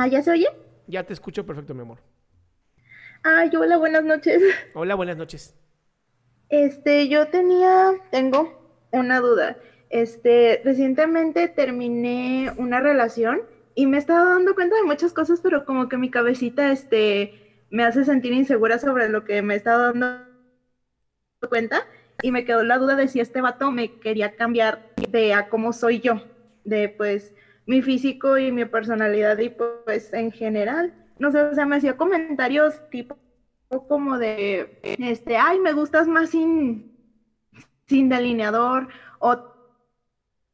Ah, ¿ya se oye? Ya te escucho perfecto, mi amor. Ay, hola, buenas noches. Hola, buenas noches. Este, yo tenía, tengo una duda. Este, recientemente terminé una relación y me he estado dando cuenta de muchas cosas, pero como que mi cabecita, este, me hace sentir insegura sobre lo que me he estado dando cuenta y me quedó la duda de si este vato me quería cambiar de a cómo soy yo, de pues mi físico y mi personalidad y pues en general. No sé, o sea, me hacía comentarios tipo como de, este, ay, me gustas más sin, sin delineador o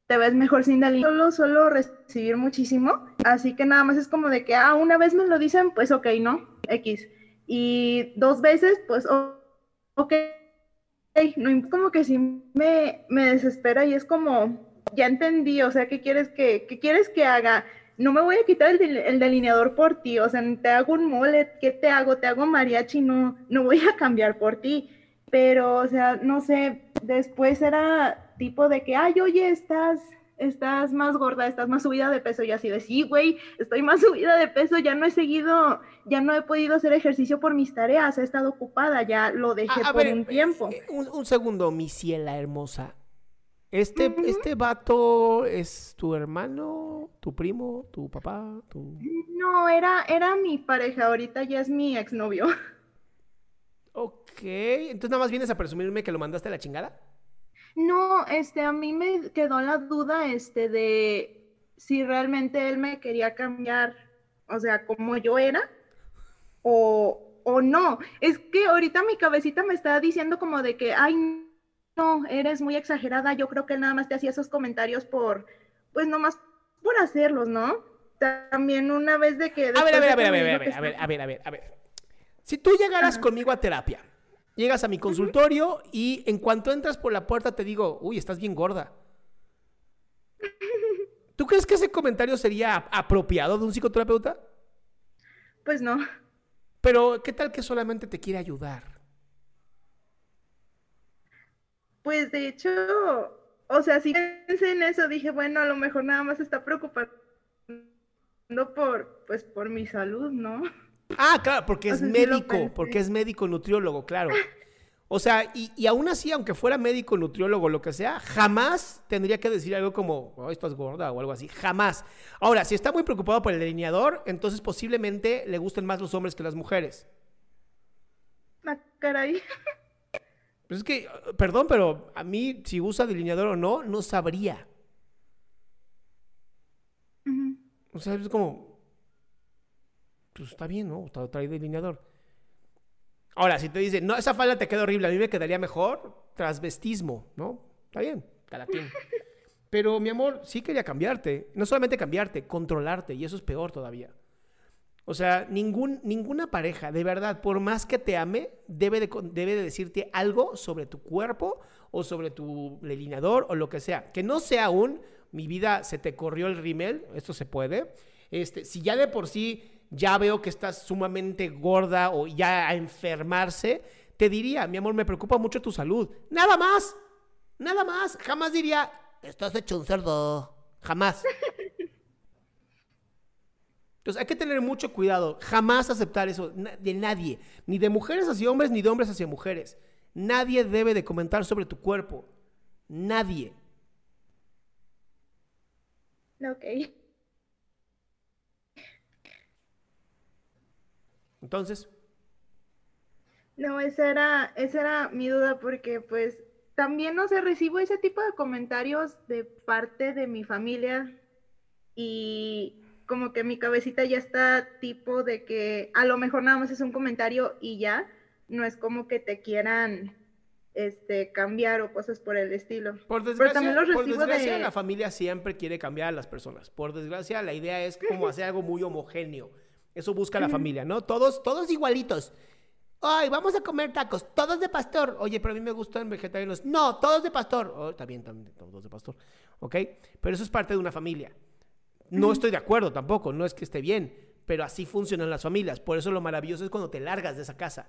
te ves mejor sin delineador. Solo suelo recibir muchísimo, así que nada más es como de que, ah, una vez me lo dicen, pues ok, ¿no? X. Y dos veces, pues ok. No, como que sí me, me desespera y es como, ya entendí, o sea, ¿qué quieres que, qué quieres que haga? No me voy a quitar el, el, delineador por ti, o sea, te hago un mole, ¿qué te hago? Te hago mariachi, no, no voy a cambiar por ti. Pero, o sea, no sé, después era tipo de que, ay, oye, estás, estás más gorda, estás más subida de peso, y así de, sí, güey, estoy más subida de peso, ya no he seguido, ya no he podido hacer ejercicio por mis tareas, he estado ocupada, ya lo dejé A- a por ver, un tiempo. eh, un, un segundo, mi ciela hermosa. Este, este vato es tu hermano, tu primo, tu papá, tu... No, era, era mi pareja, ahorita ya es mi exnovio. Ok, entonces nada más vienes a presumirme que lo mandaste a la chingada. No, este, a mí me quedó la duda, este, de si realmente él me quería cambiar, o sea, como yo era, o, o no. Es que ahorita mi cabecita me está diciendo como de que, ay, no, eres muy exagerada. Yo creo que él nada más te hacía esos comentarios por, pues nomás por hacerlos, ¿no? También una vez de que... A ver, a ver, a ver, a ver, a ver, a ver, a ver, a ver, a ver. Si tú llegaras conmigo a terapia, llegas a mi consultorio y en cuanto entras por la puerta te digo, uy, estás bien gorda. ¿Tú crees que ese comentario sería apropiado de un psicoterapeuta? Pues no. Pero, ¿qué tal que solamente te quiere ayudar? Pues de hecho, o sea, sí pensé en eso, dije, bueno, a lo mejor nada más está preocupando por, pues, por mi salud, ¿no? Ah, claro, porque O es sea, médico, porque es médico nutriólogo, claro. O sea, y, y aún así, aunque fuera médico, nutriólogo, lo que sea, jamás tendría que decir algo como, oh, estás gorda o algo así, jamás. Ahora, si está muy preocupado por el delineador, entonces posiblemente le gusten más los hombres que las mujeres. Ah, caray. Pues es que, eh, perdón, pero a mí, si usa delineador o no, no sabría. O sea, es como, pues está bien, ¿no? Tra- Trae delineador. Ahora, si te dicen, no, esa falda te queda horrible, a mí me quedaría mejor, transvestismo, ¿no? Está bien, cada quien. Pero, mi amor, sí quería cambiarte. No solamente cambiarte, controlarte, y eso es peor todavía. O sea, ningún, ninguna pareja, de verdad, por más que te ame, debe de, debe de decirte algo sobre tu cuerpo o sobre tu delineador o lo que sea. Que no sea un, mi vida se te corrió el rímel, esto se puede. Este, si ya de por sí ya veo que estás sumamente gorda o ya a enfermarse, te diría, mi amor, me preocupa mucho tu salud. Nada más. Nada más. Jamás diría, estás hecho un cerdo. Jamás. Entonces hay que tener mucho cuidado. Jamás aceptar eso de nadie. Ni de mujeres hacia hombres, ni de hombres hacia mujeres. Nadie debe de comentar sobre tu cuerpo. Nadie. Ok. Entonces. No, esa era, esa era mi duda porque pues también no sé, recibo ese tipo de comentarios de parte de mi familia y como que mi cabecita ya está tipo de que a lo mejor nada más es un comentario y ya, no es como que te quieran este, cambiar o cosas por el estilo. Por desgracia, por desgracia la familia siempre quiere cambiar a las personas. Por desgracia, la idea es como hacer algo muy homogéneo. Eso busca la familia, ¿no? Todos, todos igualitos. Ay, vamos a comer tacos, todos de pastor. Oye, pero a mí me gustan vegetarianos. No, todos de pastor. Oh, bien, también, todos de pastor. ¿Ok? Pero eso es parte de una familia. No estoy de acuerdo tampoco, no es que esté bien, pero así funcionan las familias. Por eso lo maravilloso es cuando te largas de esa casa.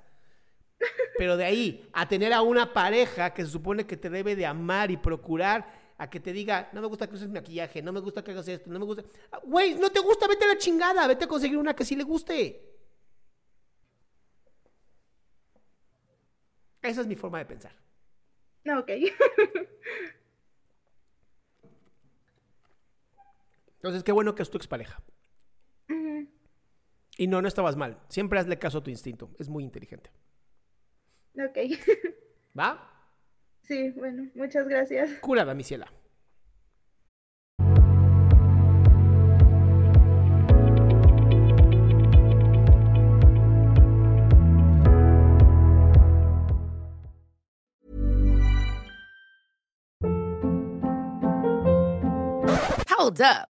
Pero de ahí a tener a una pareja que se supone que te debe de amar y procurar a que te diga, no me gusta que uses maquillaje, no me gusta que hagas esto, no me gusta. Ah, güey, no te gusta, vete a la chingada, vete a conseguir una que sí le guste. Esa es mi forma de pensar. Ok. Entonces, qué bueno que es tu expareja. Y no, no estabas mal. Siempre hazle caso a tu instinto. Es muy inteligente. Ok. ¿Va? Sí, bueno, muchas gracias. Curada, mi ciela. Hold up.